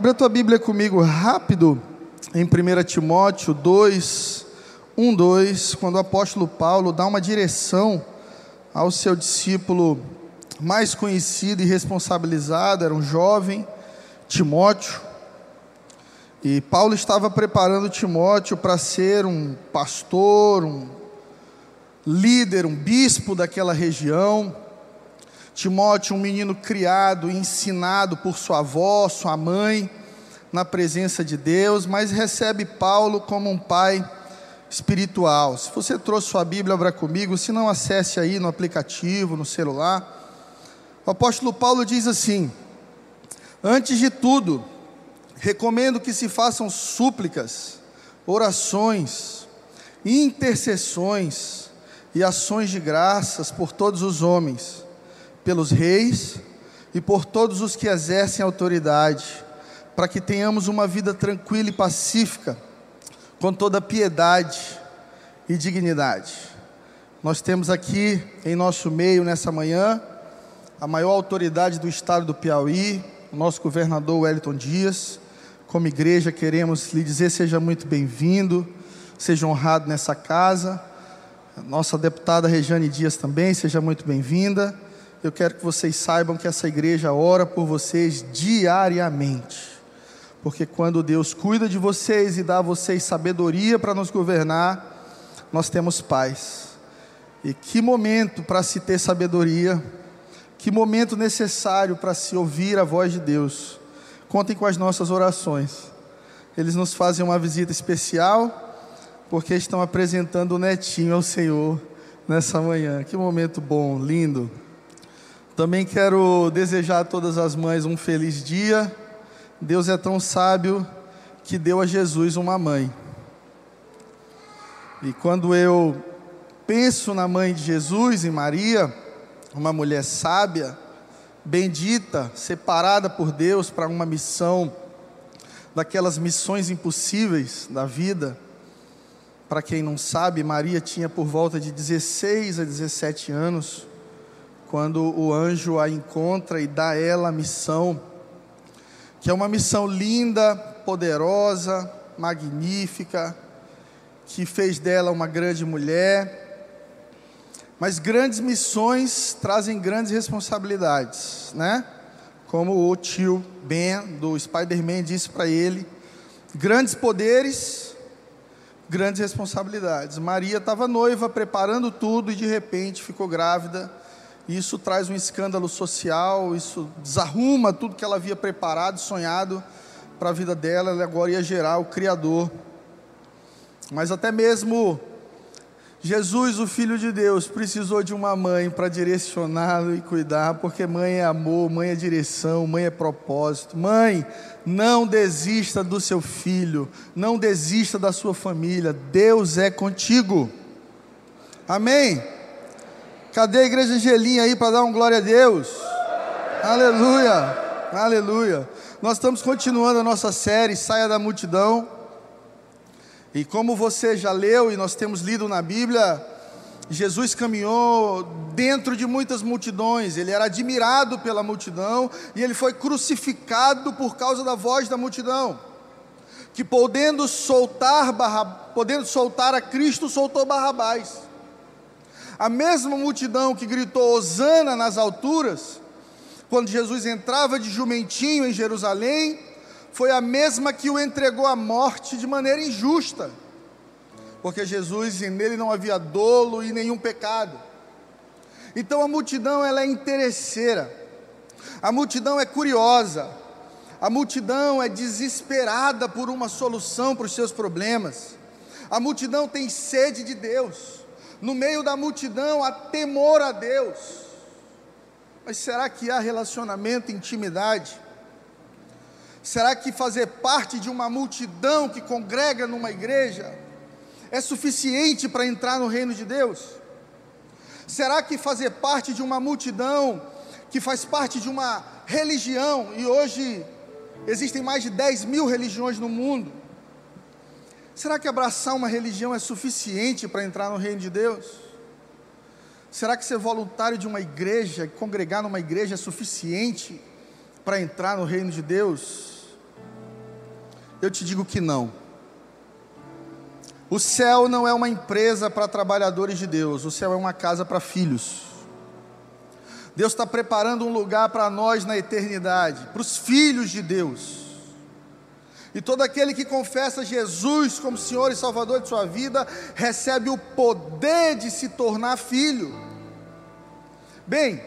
Abre a tua Bíblia comigo rápido em 1 Timóteo 2, 1, 2, quando o apóstolo Paulo dá uma direção ao seu discípulo mais conhecido e responsabilizado, era um jovem, Timóteo. E Paulo estava preparando Timóteo para ser um pastor, um líder, um bispo daquela região. Timóteo, um menino criado ensinado por sua avó, sua mãe, na presença de Deus, mas recebe Paulo como um pai espiritual. Se você trouxe sua Bíblia, abra comigo, se não, acesse aí no aplicativo, no celular. O apóstolo Paulo diz assim: Antes de tudo, recomendo que se façam súplicas, orações, intercessões e ações de graças por todos os homens, pelos reis e por todos os que exercem autoridade, para que tenhamos uma vida tranquila e pacífica, com toda piedade e dignidade. Nós temos aqui em nosso meio nessa manhã a maior autoridade do estado do Piauí, o nosso governador Wellington Dias como igreja, queremos lhe dizer: seja muito bem-vindo, seja honrado nessa casa. Nossa deputada Rejane Dias também, seja muito bem-vinda. Eu quero que vocês saibam que essa igreja ora por vocês diariamente. Porque quando Deus cuida de vocês e dá a vocês sabedoria para nos governar, nós temos paz. E que momento para se ter sabedoria, que momento necessário para se ouvir a voz de Deus contem com as nossas orações. Eles nos fazem uma visita especial, porque estão apresentando o netinho ao Senhor nessa manhã. Que momento bom, lindo. Também quero desejar a todas as mães um feliz dia. Deus é tão sábio que deu a Jesus uma mãe. E quando eu penso na mãe de Jesus, em Maria, uma mulher sábia, bendita, separada por Deus para uma missão, daquelas missões impossíveis da vida. Para quem não sabe, Maria tinha por volta de 16 a 17 anos, quando o anjo a encontra e dá a ela a missão, que é uma missão linda, poderosa, magnífica, que fez dela uma grande mulher mas grandes missões trazem grandes responsabilidades, né? Como o tio Ben do Spider-Man disse para ele: grandes poderes, grandes responsabilidades. Maria estava noiva, preparando tudo e de repente ficou grávida. Isso traz um escândalo social, isso desarruma tudo que ela havia preparado, sonhado para a vida dela. Ela agora ia gerar o Criador. Mas até mesmo Jesus, o Filho de Deus, precisou de uma mãe para direcioná-lo e cuidar, porque mãe é amor, mãe é direção, mãe é propósito. Mãe, não desista do seu filho, não desista da sua família, Deus é contigo. Amém? Cadê a igreja Angelinha aí para dar um glória a Deus? Aleluia, aleluia. Nós estamos continuando a nossa série Saia da Multidão. E como você já leu e nós temos lido na Bíblia, Jesus caminhou dentro de muitas multidões, ele era admirado pela multidão e ele foi crucificado por causa da voz da multidão. Que podendo soltar, podendo soltar a Cristo, soltou Barrabás. A mesma multidão que gritou Hosana nas alturas, quando Jesus entrava de jumentinho em Jerusalém, foi a mesma que o entregou à morte de maneira injusta, porque Jesus nele não havia dolo e nenhum pecado. Então a multidão ela é interesseira, a multidão é curiosa, a multidão é desesperada por uma solução para os seus problemas, a multidão tem sede de Deus, no meio da multidão há temor a Deus. Mas será que há relacionamento, intimidade? Será que fazer parte de uma multidão que congrega numa igreja é suficiente para entrar no reino de Deus? Será que fazer parte de uma multidão que faz parte de uma religião, e hoje existem mais de 10 mil religiões no mundo, será que abraçar uma religião é suficiente para entrar no reino de Deus? Será que ser voluntário de uma igreja, congregar numa igreja é suficiente para entrar no reino de Deus? Eu te digo que não. O céu não é uma empresa para trabalhadores de Deus, o céu é uma casa para filhos. Deus está preparando um lugar para nós na eternidade, para os filhos de Deus. E todo aquele que confessa Jesus como Senhor e Salvador de sua vida, recebe o poder de se tornar filho. Bem,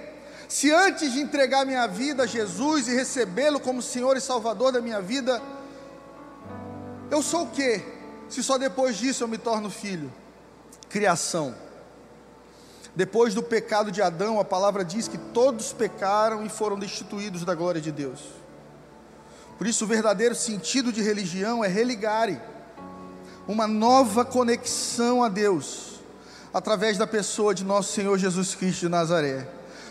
se antes de entregar minha vida a Jesus e recebê-lo como Senhor e Salvador da minha vida, eu sou o quê? Se só depois disso eu me torno filho? Criação. Depois do pecado de Adão, a palavra diz que todos pecaram e foram destituídos da glória de Deus. Por isso, o verdadeiro sentido de religião é religare uma nova conexão a Deus através da pessoa de nosso Senhor Jesus Cristo de Nazaré.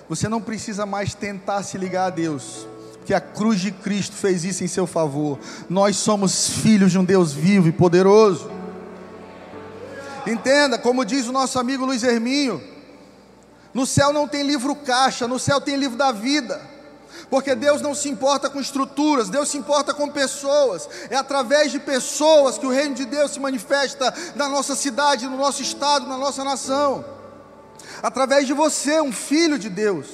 Você não precisa mais tentar se ligar a Deus, porque a cruz de Cristo fez isso em seu favor. Nós somos filhos de um Deus vivo e poderoso. Entenda, como diz o nosso amigo Luiz Herminho, no céu não tem livro caixa, no céu tem livro da vida. Porque Deus não se importa com estruturas, Deus se importa com pessoas. É através de pessoas que o reino de Deus se manifesta na nossa cidade, no nosso estado, na nossa nação. Através de você, um filho de Deus.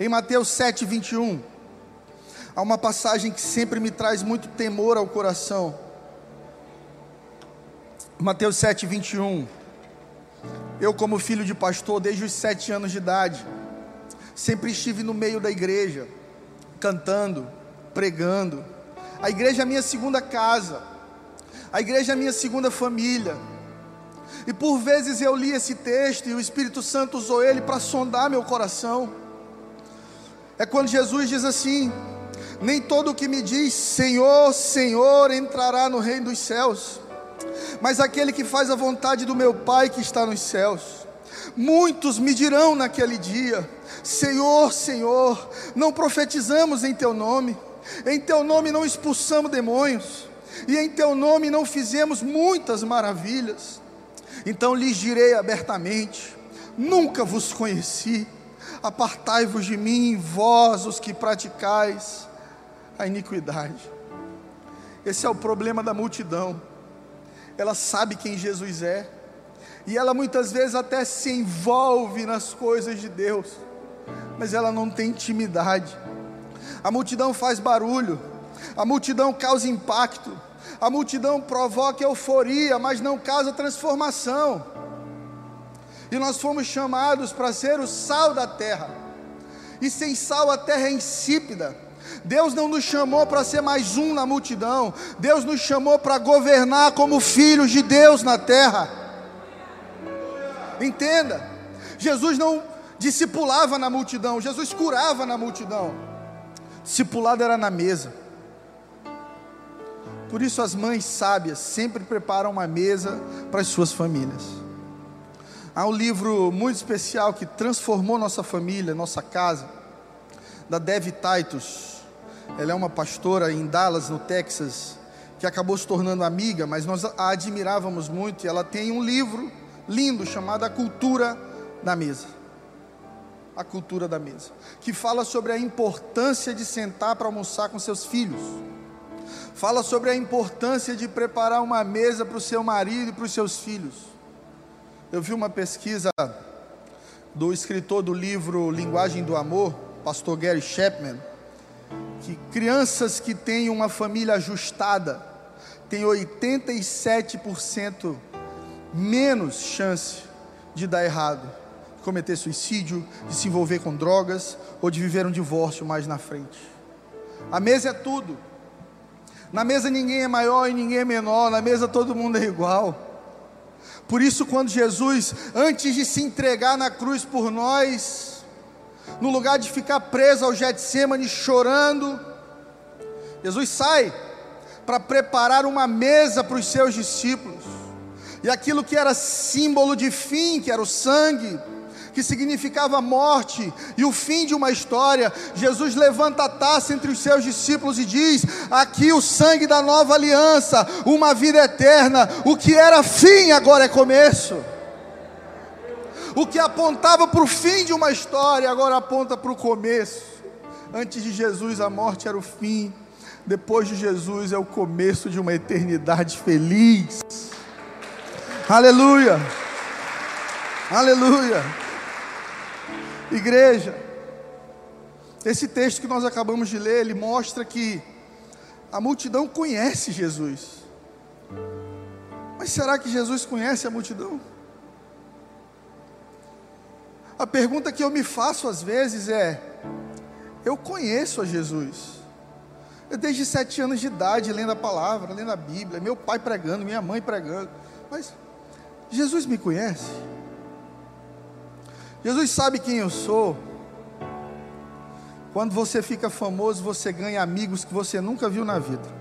Em Mateus 7, 21, há uma passagem que sempre me traz muito temor ao coração. Mateus 7, 21. Eu, como filho de pastor, desde os sete anos de idade, Sempre estive no meio da igreja, cantando, pregando. A igreja é a minha segunda casa. A igreja é a minha segunda família. E por vezes eu li esse texto e o Espírito Santo usou ele para sondar meu coração. É quando Jesus diz assim: Nem todo o que me diz Senhor, Senhor entrará no reino dos céus, mas aquele que faz a vontade do meu Pai que está nos céus. Muitos me dirão naquele dia: Senhor, Senhor, não profetizamos em Teu nome, em Teu nome não expulsamos demônios, e em Teu nome não fizemos muitas maravilhas. Então lhes direi abertamente: Nunca vos conheci, apartai-vos de mim, vós os que praticais a iniquidade. Esse é o problema da multidão, ela sabe quem Jesus é, e ela muitas vezes até se envolve nas coisas de Deus, mas ela não tem intimidade. A multidão faz barulho, a multidão causa impacto, a multidão provoca euforia, mas não causa transformação. E nós fomos chamados para ser o sal da terra, e sem sal a terra é insípida. Deus não nos chamou para ser mais um na multidão, Deus nos chamou para governar como filhos de Deus na terra. Entenda, Jesus não discipulava na multidão, Jesus curava na multidão. Discipulado era na mesa. Por isso as mães sábias sempre preparam uma mesa para as suas famílias. Há um livro muito especial que transformou nossa família, nossa casa, da Dev Titus. Ela é uma pastora em Dallas, no Texas, que acabou se tornando amiga, mas nós a admirávamos muito. E ela tem um livro lindo chamado A Cultura da Mesa. A Cultura da Mesa, que fala sobre a importância de sentar para almoçar com seus filhos. Fala sobre a importância de preparar uma mesa para o seu marido e para os seus filhos. Eu vi uma pesquisa do escritor do livro Linguagem do Amor, pastor Gary Chapman, que crianças que têm uma família ajustada têm 87% menos chance de dar errado, de cometer suicídio, de se envolver com drogas ou de viver um divórcio mais na frente. A mesa é tudo. Na mesa ninguém é maior e ninguém é menor, na mesa todo mundo é igual. Por isso, quando Jesus, antes de se entregar na cruz por nós, no lugar de ficar preso ao Getsemane chorando, Jesus sai para preparar uma mesa para os seus discípulos e aquilo que era símbolo de fim, que era o sangue, que significava morte e o fim de uma história, Jesus levanta a taça entre os seus discípulos e diz: Aqui o sangue da nova aliança, uma vida eterna, o que era fim agora é começo. O que apontava para o fim de uma história agora aponta para o começo. Antes de Jesus, a morte era o fim, depois de Jesus é o começo de uma eternidade feliz. Aleluia! Aleluia! Igreja, esse texto que nós acabamos de ler, ele mostra que a multidão conhece Jesus. Mas será que Jesus conhece a multidão? A pergunta que eu me faço às vezes é: eu conheço a Jesus. Eu desde sete anos de idade lendo a palavra, lendo a Bíblia, meu pai pregando, minha mãe pregando. Mas Jesus me conhece? Jesus sabe quem eu sou. Quando você fica famoso, você ganha amigos que você nunca viu na vida.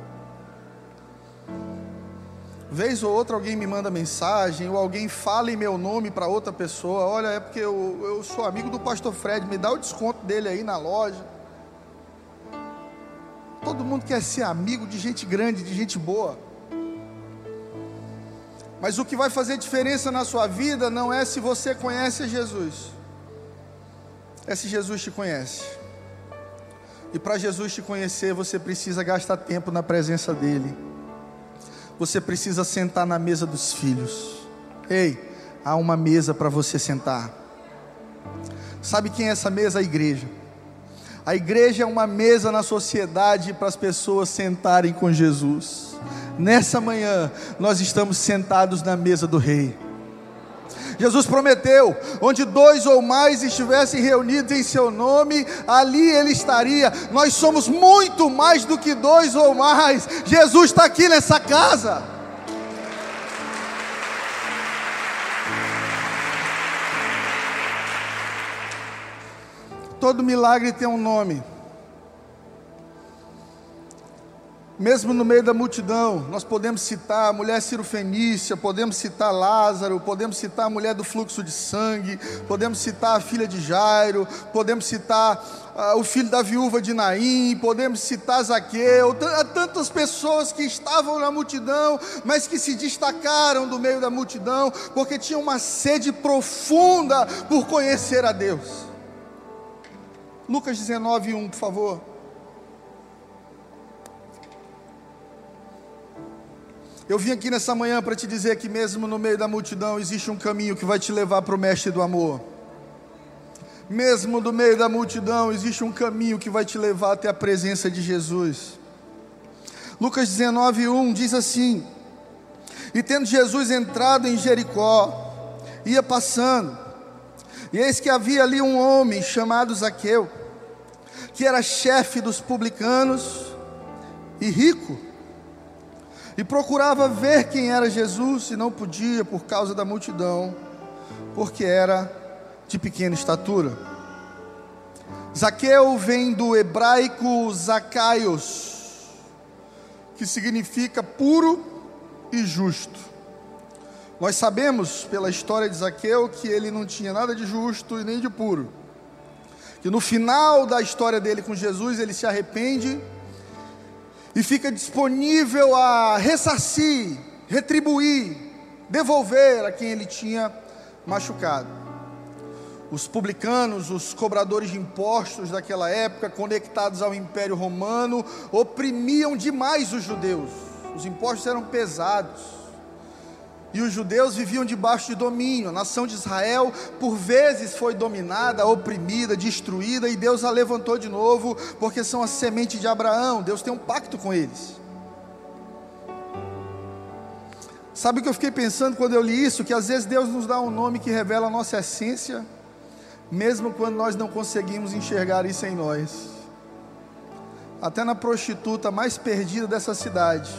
Vez ou outra alguém me manda mensagem, ou alguém fala em meu nome para outra pessoa. Olha, é porque eu, eu sou amigo do pastor Fred, me dá o desconto dele aí na loja. Todo mundo quer ser amigo de gente grande, de gente boa. Mas o que vai fazer diferença na sua vida não é se você conhece Jesus, é se Jesus te conhece. E para Jesus te conhecer, você precisa gastar tempo na presença dEle. Você precisa sentar na mesa dos filhos. Ei, há uma mesa para você sentar. Sabe quem é essa mesa? A igreja. A igreja é uma mesa na sociedade para as pessoas sentarem com Jesus. Nessa manhã, nós estamos sentados na mesa do Rei. Jesus prometeu: onde dois ou mais estivessem reunidos em seu nome, ali ele estaria. Nós somos muito mais do que dois ou mais. Jesus está aqui nessa casa. Todo milagre tem um nome. Mesmo no meio da multidão, nós podemos citar a mulher cirofenícia, podemos citar Lázaro, podemos citar a mulher do fluxo de sangue, podemos citar a filha de Jairo, podemos citar uh, o filho da viúva de Naim, podemos citar Zaqueu, tantas pessoas que estavam na multidão, mas que se destacaram do meio da multidão, porque tinham uma sede profunda por conhecer a Deus. Lucas 19, 1, por favor. Eu vim aqui nessa manhã para te dizer que, mesmo no meio da multidão, existe um caminho que vai te levar para o Mestre do Amor. Mesmo no meio da multidão, existe um caminho que vai te levar até a presença de Jesus. Lucas 19, 1 diz assim: E tendo Jesus entrado em Jericó, ia passando, e eis que havia ali um homem chamado Zaqueu, que era chefe dos publicanos e rico e procurava ver quem era Jesus e não podia por causa da multidão, porque era de pequena estatura. Zaqueu vem do hebraico Zacaios, que significa puro e justo. Nós sabemos pela história de Zaqueu que ele não tinha nada de justo e nem de puro. Que no final da história dele com Jesus, ele se arrepende e fica disponível a ressarcir, retribuir, devolver a quem ele tinha machucado. Os publicanos, os cobradores de impostos daquela época, conectados ao Império Romano, oprimiam demais os judeus. Os impostos eram pesados. E os judeus viviam debaixo de domínio. A nação de Israel, por vezes, foi dominada, oprimida, destruída, e Deus a levantou de novo, porque são a semente de Abraão. Deus tem um pacto com eles. Sabe o que eu fiquei pensando quando eu li isso? Que às vezes Deus nos dá um nome que revela a nossa essência, mesmo quando nós não conseguimos enxergar isso em nós. Até na prostituta mais perdida dessa cidade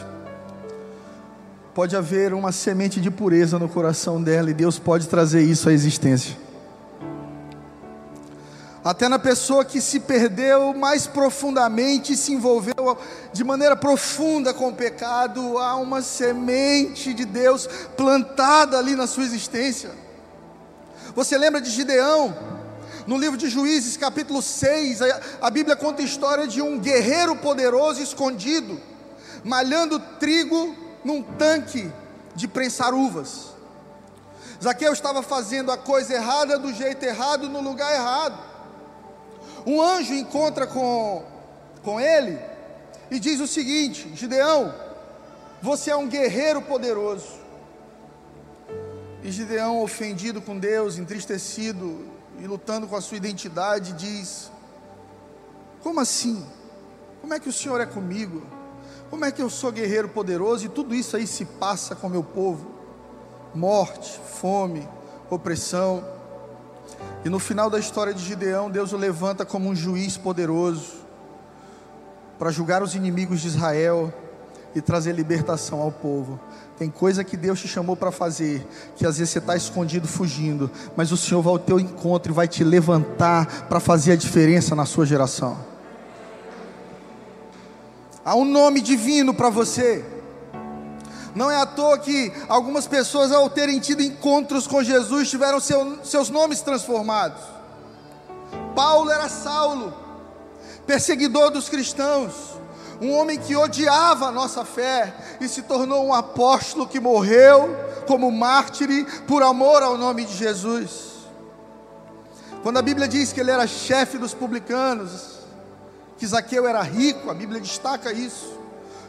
pode haver uma semente de pureza no coração dela e Deus pode trazer isso à existência. Até na pessoa que se perdeu mais profundamente, se envolveu de maneira profunda com o pecado, há uma semente de Deus plantada ali na sua existência. Você lembra de Gideão? No livro de Juízes, capítulo 6, a Bíblia conta a história de um guerreiro poderoso escondido, malhando trigo num tanque de prensar uvas. Zaqueu estava fazendo a coisa errada do jeito errado no lugar errado. Um anjo encontra com, com ele e diz o seguinte: Gideão, você é um guerreiro poderoso. E Gideão, ofendido com Deus, entristecido e lutando com a sua identidade, diz: Como assim? Como é que o Senhor é comigo? Como é que eu sou guerreiro poderoso e tudo isso aí se passa com meu povo? Morte, fome, opressão. E no final da história de Gideão, Deus o levanta como um juiz poderoso para julgar os inimigos de Israel e trazer libertação ao povo. Tem coisa que Deus te chamou para fazer, que às vezes você está escondido, fugindo, mas o Senhor vai ao teu encontro e vai te levantar para fazer a diferença na sua geração. Há um nome divino para você. Não é à toa que algumas pessoas, ao terem tido encontros com Jesus, tiveram seu, seus nomes transformados. Paulo era Saulo, perseguidor dos cristãos, um homem que odiava a nossa fé e se tornou um apóstolo que morreu como mártir por amor ao nome de Jesus. Quando a Bíblia diz que ele era chefe dos publicanos, que Zaqueu era rico, a Bíblia destaca isso.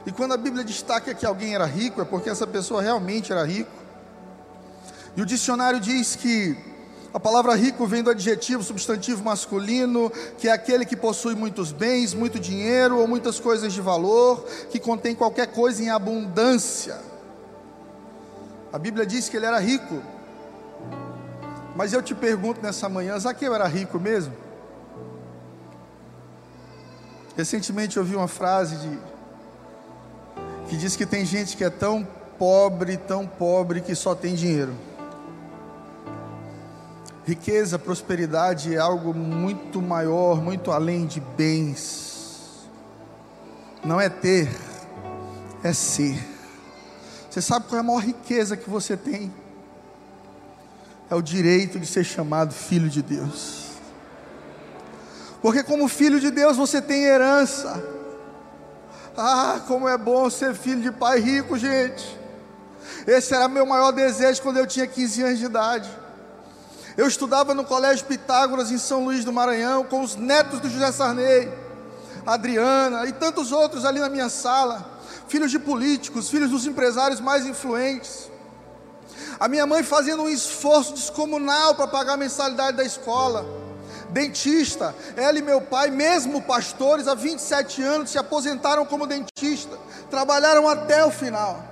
E quando a Bíblia destaca que alguém era rico, é porque essa pessoa realmente era rico. E o dicionário diz que a palavra rico vem do adjetivo substantivo masculino, que é aquele que possui muitos bens, muito dinheiro ou muitas coisas de valor, que contém qualquer coisa em abundância. A Bíblia diz que ele era rico. Mas eu te pergunto nessa manhã, Zaqueu era rico mesmo? Recentemente eu vi uma frase de, que diz que tem gente que é tão pobre, tão pobre que só tem dinheiro. Riqueza, prosperidade é algo muito maior, muito além de bens. Não é ter, é ser. Você sabe qual é a maior riqueza que você tem? É o direito de ser chamado filho de Deus. Porque, como filho de Deus, você tem herança. Ah, como é bom ser filho de pai rico, gente. Esse era meu maior desejo quando eu tinha 15 anos de idade. Eu estudava no Colégio Pitágoras, em São Luís do Maranhão, com os netos do José Sarney, Adriana e tantos outros ali na minha sala, filhos de políticos, filhos dos empresários mais influentes. A minha mãe fazendo um esforço descomunal para pagar a mensalidade da escola dentista. Ela e meu pai, mesmo pastores, há 27 anos, se aposentaram como dentista, trabalharam até o final.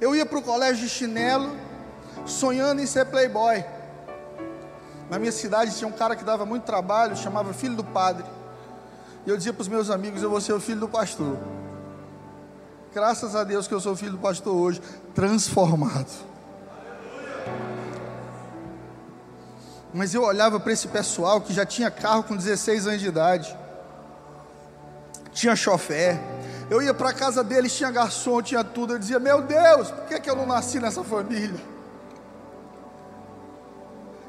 Eu ia para o colégio de chinelo, sonhando em ser playboy. Na minha cidade tinha um cara que dava muito trabalho, chamava filho do padre. E eu dizia para os meus amigos: Eu vou ser o filho do pastor. Graças a Deus que eu sou filho do pastor hoje, transformado. Mas eu olhava para esse pessoal que já tinha carro com 16 anos de idade, tinha chofé. Eu ia para a casa deles, tinha garçom, tinha tudo. Eu dizia: Meu Deus, por que, que eu não nasci nessa família?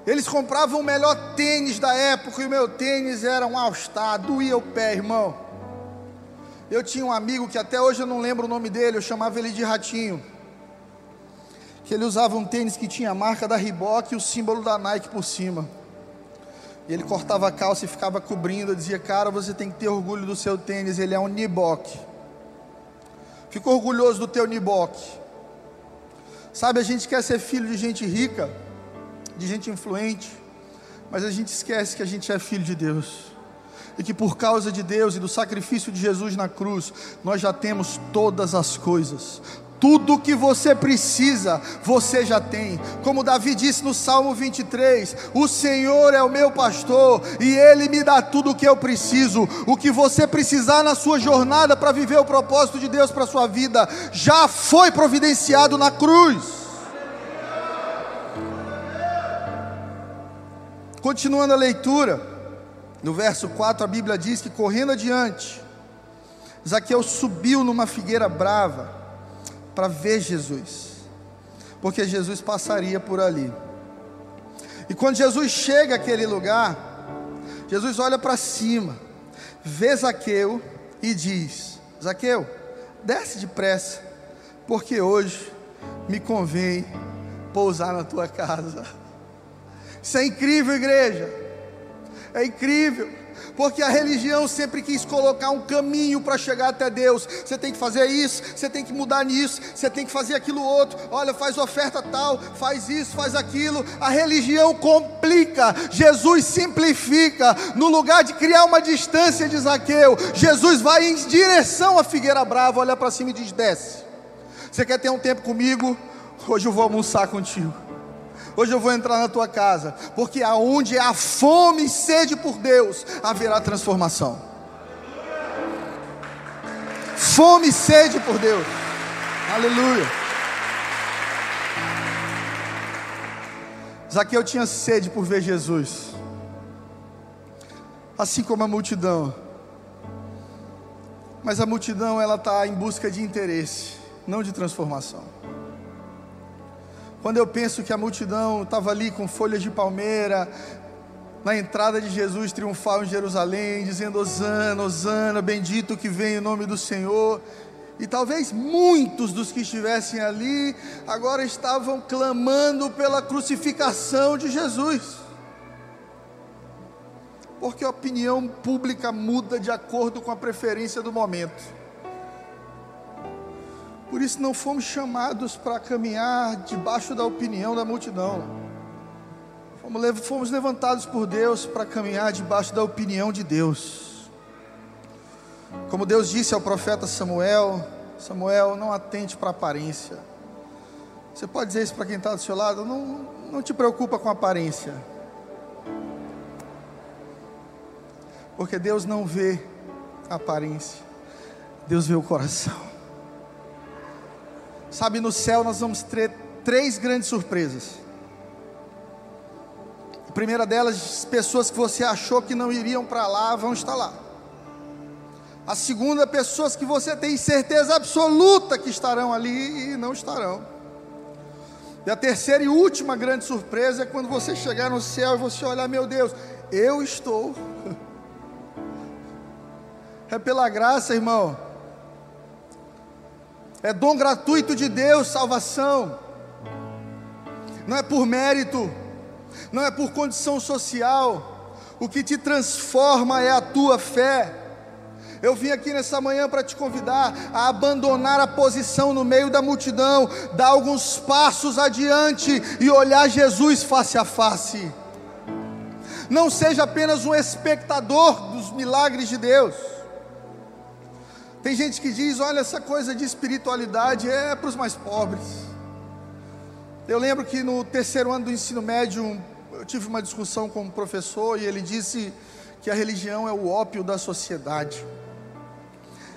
Eles compravam o melhor tênis da época e o meu tênis era um All-Star, doía o pé, irmão. Eu tinha um amigo que até hoje eu não lembro o nome dele, eu chamava ele de Ratinho que ele usava um tênis que tinha a marca da Reebok e o símbolo da Nike por cima. E ele cortava a calça e ficava cobrindo. Eu dizia, cara, você tem que ter orgulho do seu tênis, ele é um Nibok. Fica orgulhoso do teu Nibok. Sabe, a gente quer ser filho de gente rica, de gente influente, mas a gente esquece que a gente é filho de Deus. E que por causa de Deus e do sacrifício de Jesus na cruz, nós já temos todas as coisas, tudo que você precisa, você já tem. Como Davi disse no Salmo 23: O Senhor é o meu pastor e ele me dá tudo o que eu preciso. O que você precisar na sua jornada para viver o propósito de Deus para sua vida, já foi providenciado na cruz. Continuando a leitura, no verso 4 a Bíblia diz que correndo adiante, Zaqueu subiu numa figueira brava para ver Jesus, porque Jesus passaria por ali. E quando Jesus chega àquele lugar, Jesus olha para cima, vê Zaqueu e diz: Zaqueu, desce depressa, porque hoje me convém pousar na tua casa. Isso é incrível, igreja. É incrível. Porque a religião sempre quis colocar um caminho para chegar até Deus. Você tem que fazer isso, você tem que mudar nisso, você tem que fazer aquilo outro. Olha, faz oferta tal, faz isso, faz aquilo. A religião complica, Jesus simplifica. No lugar de criar uma distância de Zaqueu, Jesus vai em direção à figueira brava, olha para cima e diz: desce. Você quer ter um tempo comigo? Hoje eu vou almoçar contigo. Hoje eu vou entrar na tua casa, porque aonde há fome e sede por Deus, haverá transformação. Fome e sede por Deus. Aleluia. Zaqueu tinha sede por ver Jesus. Assim como a multidão. Mas a multidão ela está em busca de interesse, não de transformação. Quando eu penso que a multidão estava ali com folhas de palmeira, na entrada de Jesus triunfal em Jerusalém, dizendo: Osana, Osana, bendito que vem em nome do Senhor. E talvez muitos dos que estivessem ali agora estavam clamando pela crucificação de Jesus. Porque a opinião pública muda de acordo com a preferência do momento. Por isso não fomos chamados para caminhar debaixo da opinião da multidão. Fomos levantados por Deus para caminhar debaixo da opinião de Deus. Como Deus disse ao profeta Samuel: Samuel, não atente para a aparência. Você pode dizer isso para quem está do seu lado? Não, não te preocupa com a aparência. Porque Deus não vê a aparência, Deus vê o coração. Sabe, no céu nós vamos ter três grandes surpresas. A primeira delas, pessoas que você achou que não iriam para lá vão estar lá. A segunda, pessoas que você tem certeza absoluta que estarão ali e não estarão. E a terceira e última grande surpresa é quando você chegar no céu e você olhar, meu Deus, eu estou. É pela graça, irmão é dom gratuito de Deus, salvação. Não é por mérito, não é por condição social. O que te transforma é a tua fé. Eu vim aqui nessa manhã para te convidar a abandonar a posição no meio da multidão, dar alguns passos adiante e olhar Jesus face a face. Não seja apenas um espectador dos milagres de Deus tem gente que diz: olha, essa coisa de espiritualidade é para os mais pobres. Eu lembro que no terceiro ano do ensino médio, eu tive uma discussão com um professor e ele disse que a religião é o ópio da sociedade.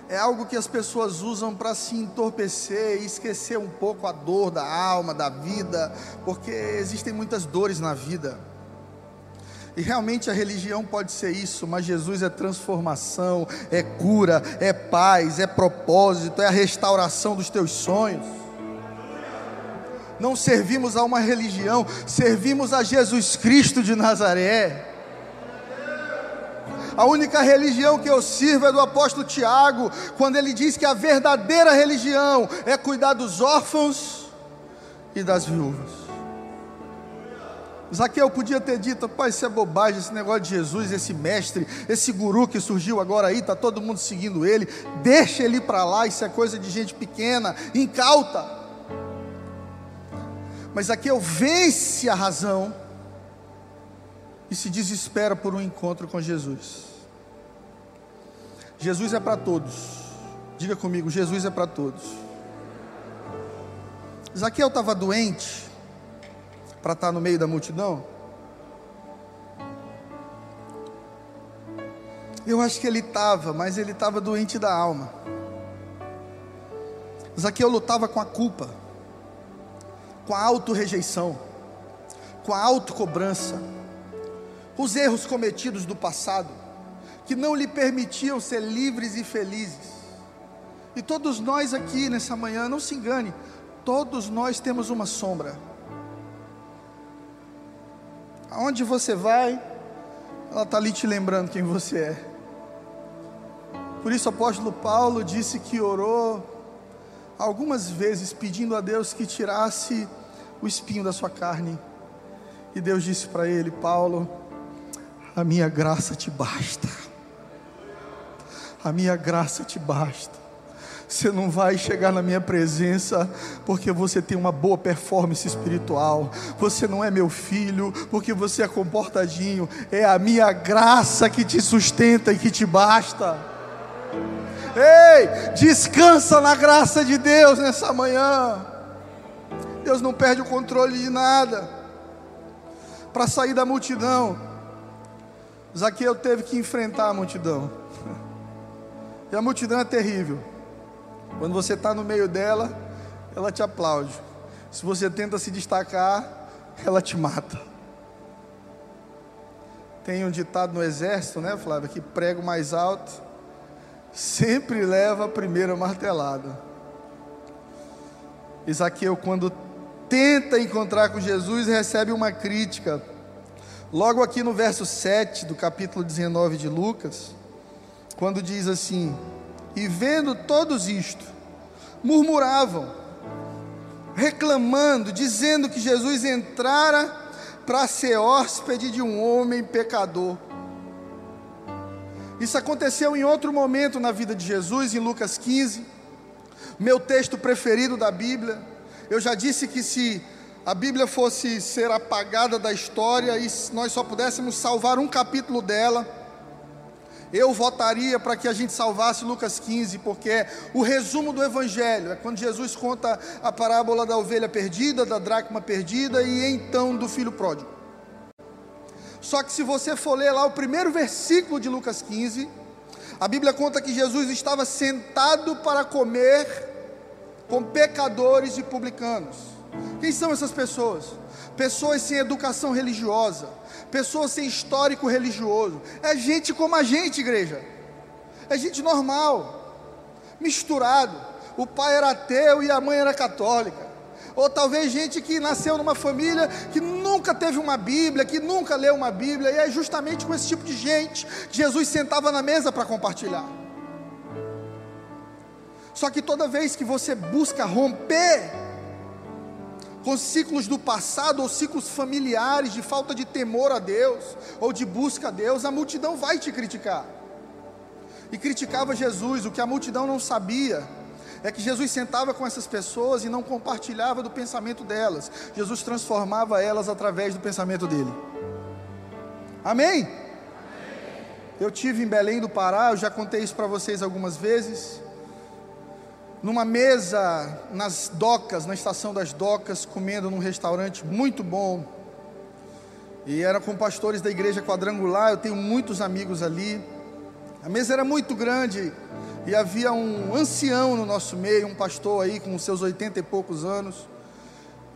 É algo que as pessoas usam para se entorpecer e esquecer um pouco a dor da alma, da vida, porque existem muitas dores na vida. E realmente a religião pode ser isso, mas Jesus é transformação, é cura, é paz, é propósito, é a restauração dos teus sonhos. Não servimos a uma religião, servimos a Jesus Cristo de Nazaré. A única religião que eu sirvo é do apóstolo Tiago, quando ele diz que a verdadeira religião é cuidar dos órfãos e das viúvas. Zaqueu podia ter dito, pai, isso é bobagem, esse negócio de Jesus, esse mestre, esse guru que surgiu agora aí, está todo mundo seguindo ele, deixa ele para lá, isso é coisa de gente pequena, incauta. Mas Zaqueu vence a razão e se desespera por um encontro com Jesus. Jesus é para todos, diga comigo, Jesus é para todos. Zaqueu estava doente, para estar tá no meio da multidão? Eu acho que ele estava, mas ele estava doente da alma. Zaqueu lutava com a culpa, com a auto-rejeição, com a auto-cobrança, os erros cometidos do passado, que não lhe permitiam ser livres e felizes. E todos nós aqui nessa manhã, não se engane, todos nós temos uma sombra. Aonde você vai, ela está ali te lembrando quem você é. Por isso o apóstolo Paulo disse que orou algumas vezes pedindo a Deus que tirasse o espinho da sua carne. E Deus disse para ele: Paulo, A minha graça te basta. A minha graça te basta. Você não vai chegar na minha presença porque você tem uma boa performance espiritual. Você não é meu filho porque você é comportadinho. É a minha graça que te sustenta e que te basta. Ei, descansa na graça de Deus nessa manhã. Deus não perde o controle de nada. Para sair da multidão, Zaqueu teve que enfrentar a multidão. E a multidão é terrível. Quando você está no meio dela, ela te aplaude. Se você tenta se destacar, ela te mata. Tem um ditado no exército, né, Flávio, que prego mais alto sempre leva a primeira martelada. Isaqueu, quando tenta encontrar com Jesus, recebe uma crítica. Logo aqui no verso 7 do capítulo 19 de Lucas, quando diz assim: e vendo todos isto, murmuravam, reclamando, dizendo que Jesus entrara para ser hóspede de um homem pecador. Isso aconteceu em outro momento na vida de Jesus, em Lucas 15, meu texto preferido da Bíblia. Eu já disse que se a Bíblia fosse ser apagada da história e nós só pudéssemos salvar um capítulo dela, eu votaria para que a gente salvasse Lucas 15, porque é o resumo do Evangelho. É quando Jesus conta a parábola da ovelha perdida, da dracma perdida e então do filho pródigo. Só que se você for ler lá o primeiro versículo de Lucas 15, a Bíblia conta que Jesus estava sentado para comer com pecadores e publicanos. Quem são essas pessoas? Pessoas sem educação religiosa, pessoas sem histórico religioso. É gente como a gente, igreja. É gente normal, misturado. O pai era ateu e a mãe era católica. Ou talvez gente que nasceu numa família que nunca teve uma Bíblia, que nunca leu uma Bíblia, e é justamente com esse tipo de gente que Jesus sentava na mesa para compartilhar. Só que toda vez que você busca romper com ciclos do passado ou ciclos familiares de falta de temor a Deus ou de busca a Deus, a multidão vai te criticar. E criticava Jesus, o que a multidão não sabia é que Jesus sentava com essas pessoas e não compartilhava do pensamento delas. Jesus transformava elas através do pensamento dele. Amém? Eu tive em Belém do Pará, eu já contei isso para vocês algumas vezes numa mesa nas docas, na estação das docas, comendo num restaurante muito bom. E era com pastores da igreja quadrangular, eu tenho muitos amigos ali. A mesa era muito grande e havia um ancião no nosso meio, um pastor aí com seus oitenta e poucos anos.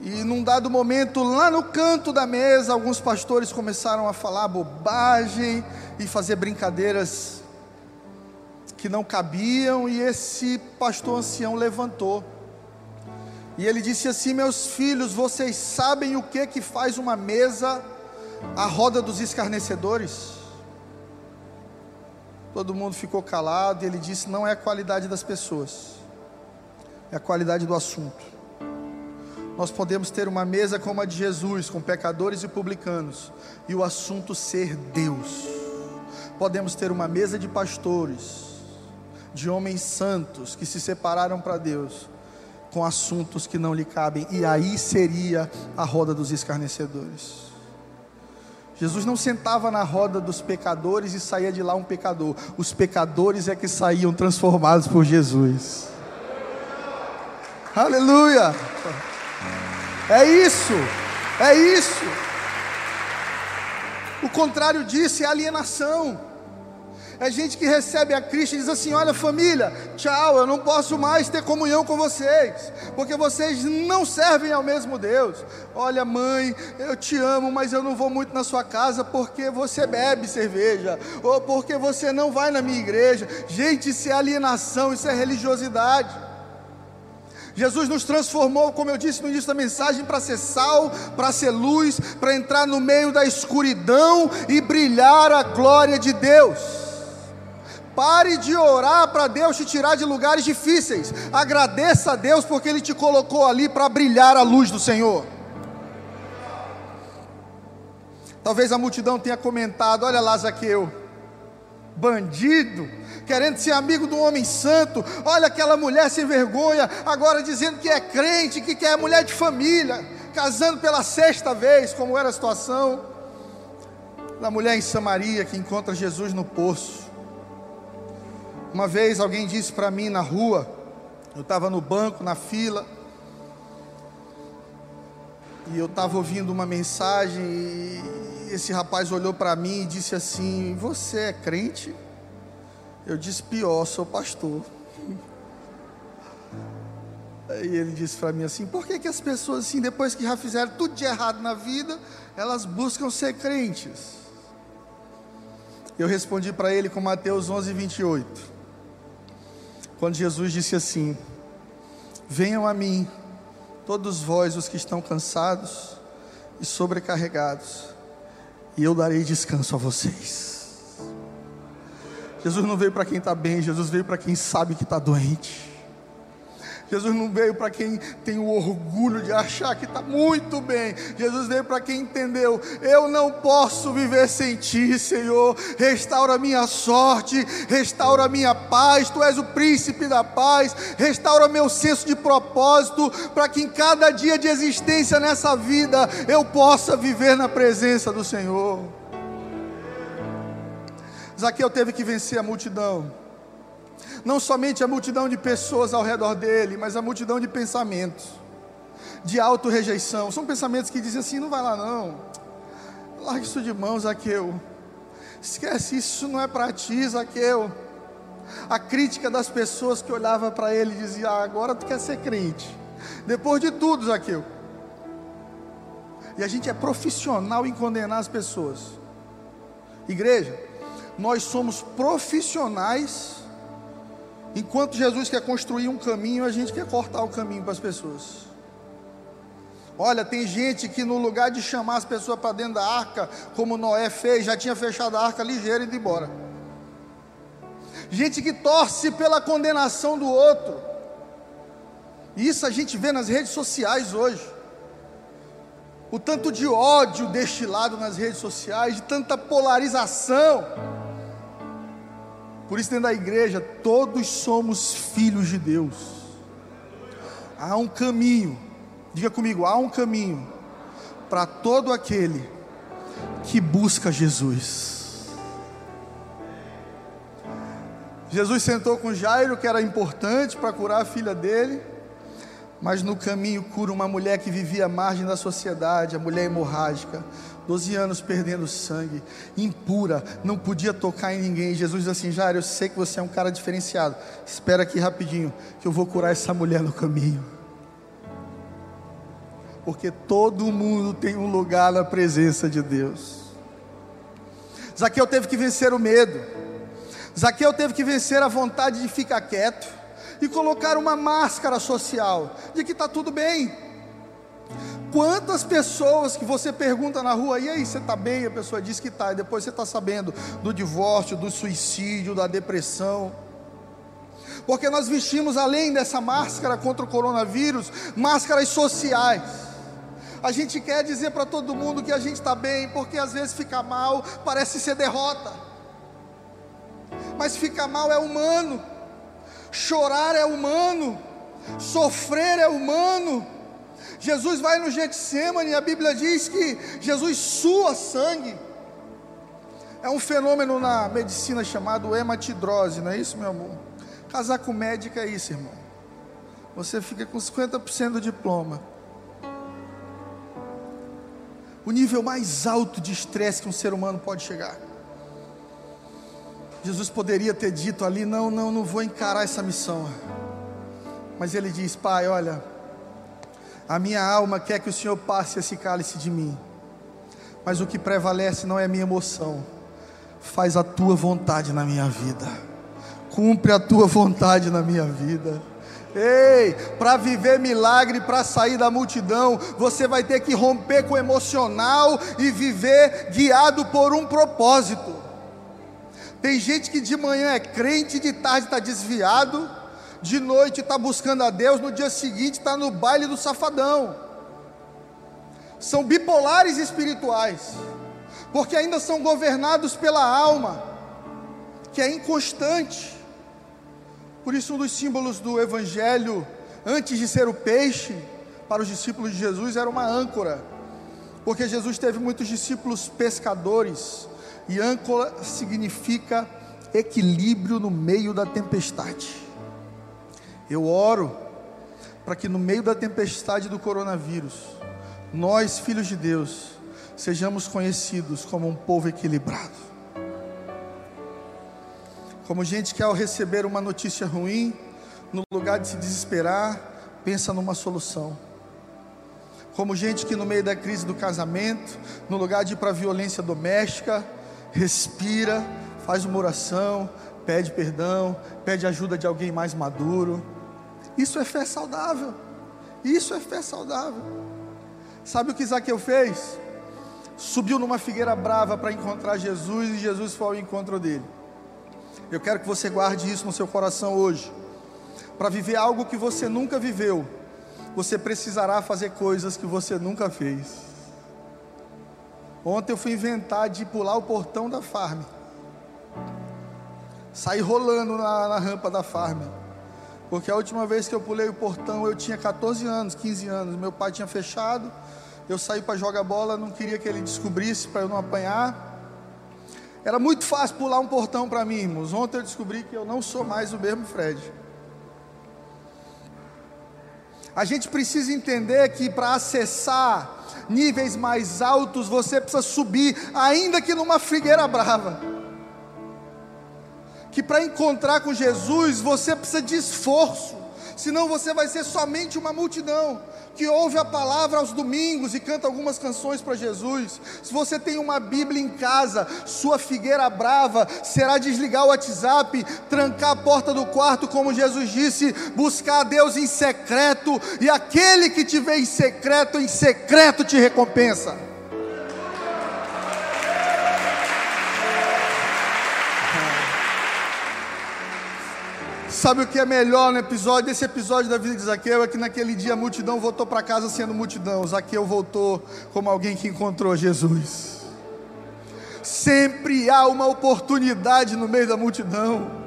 E num dado momento, lá no canto da mesa, alguns pastores começaram a falar bobagem e fazer brincadeiras que não cabiam, e esse pastor ancião levantou. E ele disse assim: Meus filhos, vocês sabem o que que faz uma mesa à roda dos escarnecedores? Todo mundo ficou calado e ele disse: Não é a qualidade das pessoas, é a qualidade do assunto. Nós podemos ter uma mesa como a de Jesus, com pecadores e publicanos, e o assunto ser Deus. Podemos ter uma mesa de pastores, de homens santos que se separaram para Deus com assuntos que não lhe cabem, e aí seria a roda dos escarnecedores. Jesus não sentava na roda dos pecadores e saía de lá um pecador, os pecadores é que saíam transformados por Jesus. Aleluia! É isso, é isso. O contrário disso é alienação. É gente que recebe a Cristo e diz assim: Olha, família, tchau, eu não posso mais ter comunhão com vocês, porque vocês não servem ao mesmo Deus. Olha, mãe, eu te amo, mas eu não vou muito na sua casa porque você bebe cerveja, ou porque você não vai na minha igreja. Gente, isso é alienação, isso é religiosidade. Jesus nos transformou, como eu disse no início da mensagem, para ser sal, para ser luz, para entrar no meio da escuridão e brilhar a glória de Deus. Pare de orar para Deus te tirar de lugares difíceis. Agradeça a Deus porque Ele te colocou ali para brilhar a luz do Senhor. Talvez a multidão tenha comentado: Olha lá, Zaqueu, bandido, querendo ser amigo do homem santo. Olha aquela mulher sem vergonha, agora dizendo que é crente, que quer mulher de família, casando pela sexta vez, como era a situação da mulher em Samaria que encontra Jesus no poço. Uma vez alguém disse para mim na rua, eu estava no banco, na fila, e eu estava ouvindo uma mensagem, e esse rapaz olhou para mim e disse assim: Você é crente? Eu disse: Pior, sou pastor. E ele disse para mim assim: Por que, que as pessoas, assim, depois que já fizeram tudo de errado na vida, elas buscam ser crentes? Eu respondi para ele com Mateus 11, 28. Quando Jesus disse assim: Venham a mim, todos vós os que estão cansados e sobrecarregados, e eu darei descanso a vocês. Jesus não veio para quem está bem, Jesus veio para quem sabe que está doente. Jesus não veio para quem tem o orgulho de achar que está muito bem. Jesus veio para quem entendeu: eu não posso viver sem ti, Senhor. Restaura minha sorte, restaura a minha paz. Tu és o príncipe da paz. Restaura meu senso de propósito, para que em cada dia de existência nessa vida eu possa viver na presença do Senhor. Zaqueu teve que vencer a multidão não somente a multidão de pessoas ao redor dele, mas a multidão de pensamentos, de auto-rejeição. São pensamentos que dizem assim: não vai lá não, larga isso de mão, Zaqueu, esquece isso, não é para ti, Zaqueu. A crítica das pessoas que olhavam para ele diziam: ah, agora tu quer ser crente, depois de tudo, Zaqueu. E a gente é profissional em condenar as pessoas. Igreja, nós somos profissionais Enquanto Jesus quer construir um caminho, a gente quer cortar o caminho para as pessoas. Olha, tem gente que no lugar de chamar as pessoas para dentro da arca, como Noé fez, já tinha fechado a arca ligeira e ido embora. Gente que torce pela condenação do outro. Isso a gente vê nas redes sociais hoje. O tanto de ódio destilado nas redes sociais, de tanta polarização. Por isso, dentro da igreja, todos somos filhos de Deus. Há um caminho, diga comigo, há um caminho para todo aquele que busca Jesus. Jesus sentou com Jairo, que era importante para curar a filha dele, mas no caminho cura uma mulher que vivia à margem da sociedade, a mulher hemorrágica, 12 anos perdendo sangue, impura, não podia tocar em ninguém. Jesus diz assim: Jairo, eu sei que você é um cara diferenciado. Espera aqui rapidinho, que eu vou curar essa mulher no caminho. Porque todo mundo tem um lugar na presença de Deus. Zaqueu teve que vencer o medo. Zaqueu teve que vencer a vontade de ficar quieto e colocar uma máscara social de que está tudo bem Quantas pessoas que você pergunta na rua, e aí, você está bem? A pessoa diz que está, e depois você está sabendo do divórcio, do suicídio, da depressão. Porque nós vestimos, além dessa máscara contra o coronavírus, máscaras sociais. A gente quer dizer para todo mundo que a gente está bem, porque às vezes ficar mal parece ser derrota. Mas ficar mal é humano, chorar é humano, sofrer é humano Jesus vai no Getsemane a Bíblia diz que Jesus sua sangue. É um fenômeno na medicina chamado hematidrose, não é isso, meu amor? Casar com médica é isso, irmão. Você fica com 50% do diploma. O nível mais alto de estresse que um ser humano pode chegar. Jesus poderia ter dito ali: não, não, não vou encarar essa missão. Mas ele diz: Pai, olha, a minha alma quer que o Senhor passe esse cálice de mim, mas o que prevalece não é a minha emoção, faz a tua vontade na minha vida, cumpre a tua vontade na minha vida. Ei, para viver milagre, para sair da multidão, você vai ter que romper com o emocional e viver guiado por um propósito. Tem gente que de manhã é crente, de tarde está desviado, de noite está buscando a Deus, no dia seguinte está no baile do safadão. São bipolares espirituais. porque ainda são governados pela alma, que é inconstante. Por isso, um dos símbolos do Evangelho, antes de ser o peixe, para os discípulos de Jesus, era uma âncora, porque Jesus teve muitos discípulos pescadores, e âncora significa equilíbrio no meio da tempestade. Eu oro para que no meio da tempestade do coronavírus, nós, filhos de Deus, sejamos conhecidos como um povo equilibrado. Como gente que ao receber uma notícia ruim, no lugar de se desesperar, pensa numa solução. Como gente que no meio da crise do casamento, no lugar de ir para a violência doméstica, respira, faz uma oração, pede perdão, pede ajuda de alguém mais maduro. Isso é fé saudável. Isso é fé saudável. Sabe o que Zaqueu fez? Subiu numa figueira brava para encontrar Jesus e Jesus foi ao encontro dele. Eu quero que você guarde isso no seu coração hoje. Para viver algo que você nunca viveu, você precisará fazer coisas que você nunca fez. Ontem eu fui inventar de pular o portão da farm. Saí rolando na, na rampa da farm. Porque a última vez que eu pulei o portão eu tinha 14 anos, 15 anos. Meu pai tinha fechado. Eu saí para jogar bola, não queria que ele descobrisse para eu não apanhar. Era muito fácil pular um portão para mim, irmãos. Ontem eu descobri que eu não sou mais o mesmo Fred. A gente precisa entender que para acessar níveis mais altos você precisa subir, ainda que numa figueira brava que para encontrar com Jesus você precisa de esforço, senão você vai ser somente uma multidão que ouve a palavra aos domingos e canta algumas canções para Jesus. Se você tem uma Bíblia em casa, sua figueira brava será desligar o WhatsApp, trancar a porta do quarto, como Jesus disse, buscar a Deus em secreto, e aquele que te vê em secreto, em secreto te recompensa. Sabe o que é melhor no episódio? Desse episódio da vida de Zaqueu é que naquele dia a multidão voltou para casa sendo multidão. Zaqueu voltou como alguém que encontrou Jesus. Sempre há uma oportunidade no meio da multidão.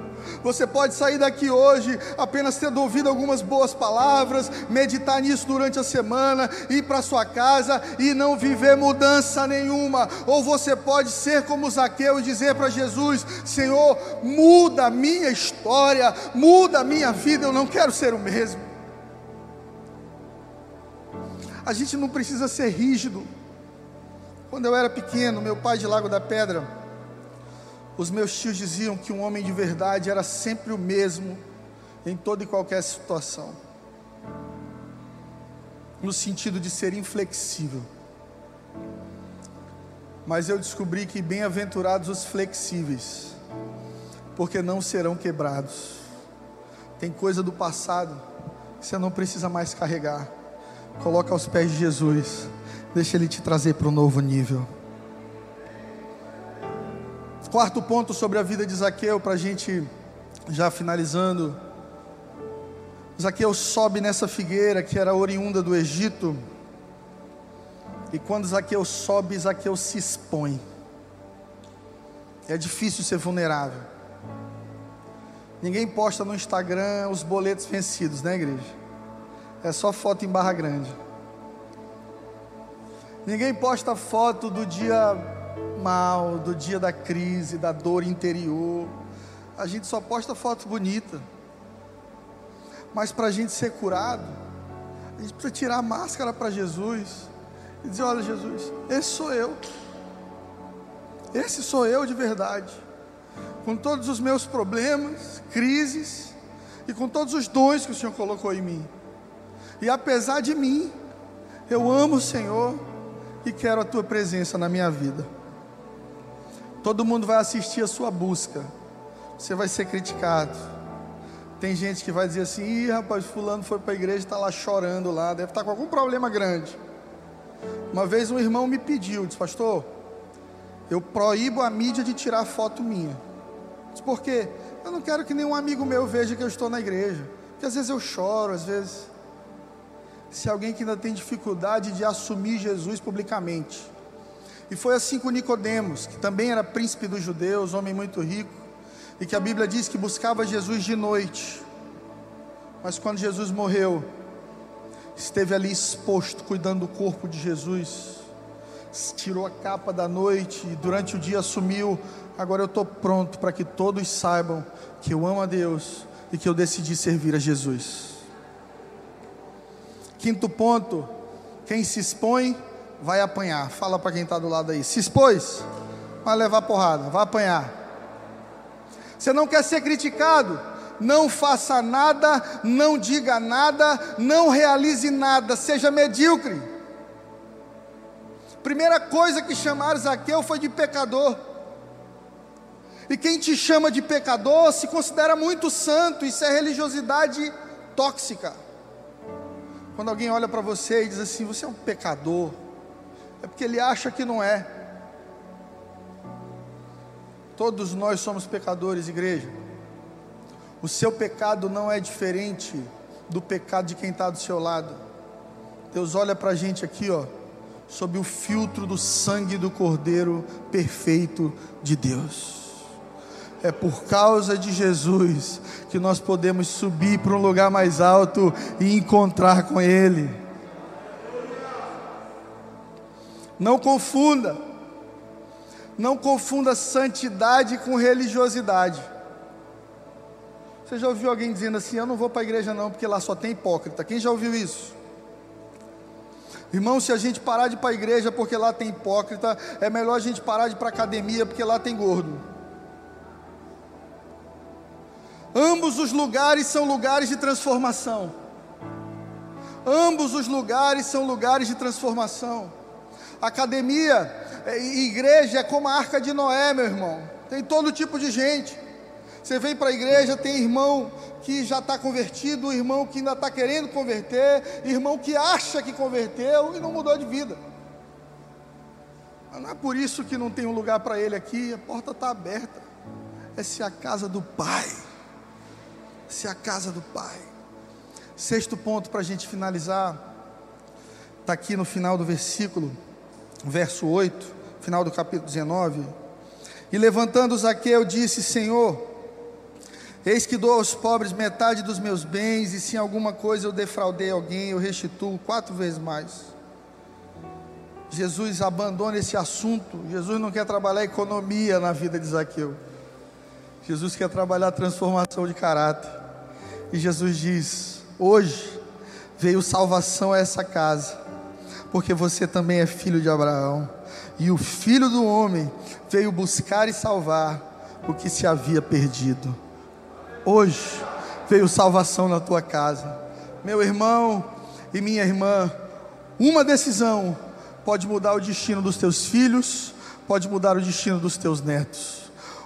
Você pode sair daqui hoje apenas tendo ouvido algumas boas palavras, meditar nisso durante a semana, ir para sua casa e não viver mudança nenhuma. Ou você pode ser como Zaqueu e dizer para Jesus: Senhor, muda a minha história, muda a minha vida, eu não quero ser o mesmo. A gente não precisa ser rígido. Quando eu era pequeno, meu pai de Lago da Pedra, os meus tios diziam que um homem de verdade era sempre o mesmo em toda e qualquer situação, no sentido de ser inflexível. Mas eu descobri que bem-aventurados os flexíveis, porque não serão quebrados. Tem coisa do passado que você não precisa mais carregar. Coloca aos pés de Jesus, deixa Ele te trazer para um novo nível. Quarto ponto sobre a vida de Zaqueu, para a gente já finalizando. Zaqueu sobe nessa figueira que era oriunda do Egito. E quando Zaqueu sobe, Zaqueu se expõe. É difícil ser vulnerável. Ninguém posta no Instagram os boletos vencidos, né, igreja? É só foto em barra grande. Ninguém posta foto do dia mal, do dia da crise, da dor interior. A gente só posta foto bonita. Mas para a gente ser curado, a gente precisa tirar a máscara para Jesus e dizer: Olha, Jesus, esse sou eu. Esse sou eu de verdade. Com todos os meus problemas, crises e com todos os dons que o Senhor colocou em mim. E apesar de mim, eu amo o Senhor e quero a tua presença na minha vida. Todo mundo vai assistir a sua busca. Você vai ser criticado. Tem gente que vai dizer assim: Ih, rapaz, Fulano foi para a igreja e está lá chorando lá, deve estar tá com algum problema grande. Uma vez um irmão me pediu, disse: Pastor, eu proíbo a mídia de tirar foto minha. Disse, por quê? Eu não quero que nenhum amigo meu veja que eu estou na igreja. Porque às vezes eu choro, às vezes. Se alguém que ainda tem dificuldade de assumir Jesus publicamente, E foi assim com Nicodemos, que também era príncipe dos judeus, homem muito rico, e que a Bíblia diz que buscava Jesus de noite. Mas quando Jesus morreu, esteve ali exposto, cuidando do corpo de Jesus, tirou a capa da noite e durante o dia assumiu: agora eu estou pronto para que todos saibam que eu amo a Deus e que eu decidi servir a Jesus. Quinto ponto: quem se expõe vai apanhar. Fala para quem está do lado aí: se expôs, vai levar porrada, vai apanhar. Você não quer ser criticado? Não faça nada, não diga nada, não realize nada, seja medíocre. Primeira coisa que chamaram Zaqueu foi de pecador. E quem te chama de pecador se considera muito santo, isso é religiosidade tóxica. Quando alguém olha para você e diz assim: você é um pecador, é porque ele acha que não é. Todos nós somos pecadores, igreja. O seu pecado não é diferente do pecado de quem está do seu lado. Deus olha para a gente aqui, ó, sob o filtro do sangue do Cordeiro perfeito de Deus. É por causa de Jesus que nós podemos subir para um lugar mais alto e encontrar com Ele. Não confunda, não confunda santidade com religiosidade. Você já ouviu alguém dizendo assim: Eu não vou para a igreja não, porque lá só tem hipócrita? Quem já ouviu isso? Irmão, se a gente parar de ir para a igreja porque lá tem hipócrita, é melhor a gente parar de ir para a academia porque lá tem gordo. Ambos os lugares são lugares de transformação. Ambos os lugares são lugares de transformação. Academia e igreja é como a arca de Noé, meu irmão. Tem todo tipo de gente. Você vem para a igreja, tem irmão que já está convertido, irmão que ainda está querendo converter, irmão que acha que converteu e não mudou de vida. Não é por isso que não tem um lugar para ele aqui, a porta está aberta. Essa é a casa do Pai se a casa do Pai. Sexto ponto para a gente finalizar, está aqui no final do versículo, verso 8, final do capítulo 19. E levantando Zaqueu, disse: Senhor, eis que dou aos pobres metade dos meus bens, e se em alguma coisa eu defraudei alguém, eu restituo quatro vezes mais. Jesus abandona esse assunto. Jesus não quer trabalhar economia na vida de Zaqueu. Jesus quer trabalhar transformação de caráter. E Jesus diz: Hoje veio salvação a essa casa, porque você também é filho de Abraão. E o filho do homem veio buscar e salvar o que se havia perdido. Hoje veio salvação na tua casa. Meu irmão e minha irmã, uma decisão pode mudar o destino dos teus filhos, pode mudar o destino dos teus netos.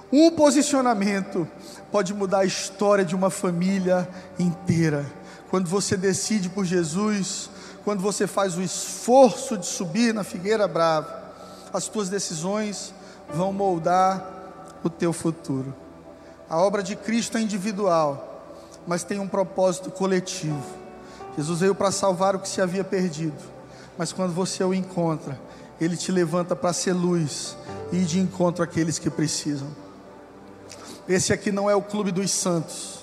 Um posicionamento pode mudar a história de uma família inteira. Quando você decide por Jesus, quando você faz o esforço de subir na figueira brava, as tuas decisões vão moldar o teu futuro. A obra de Cristo é individual, mas tem um propósito coletivo. Jesus veio para salvar o que se havia perdido, mas quando você o encontra, ele te levanta para ser luz e de encontro àqueles que precisam. Esse aqui não é o clube dos santos.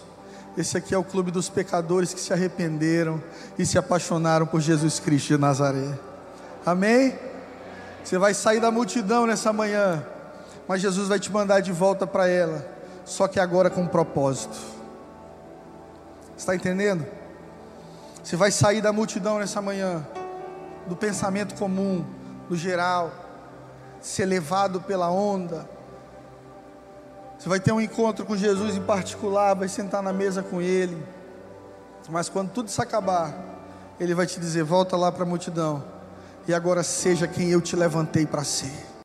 Esse aqui é o clube dos pecadores que se arrependeram e se apaixonaram por Jesus Cristo de Nazaré. Amém? Você vai sair da multidão nessa manhã, mas Jesus vai te mandar de volta para ela, só que agora com um propósito. Está entendendo? Você vai sair da multidão nessa manhã, do pensamento comum, do geral, ser levado pela onda, você vai ter um encontro com Jesus em particular, vai sentar na mesa com Ele. Mas quando tudo isso acabar, Ele vai te dizer: volta lá para a multidão. E agora seja quem eu te levantei para ser.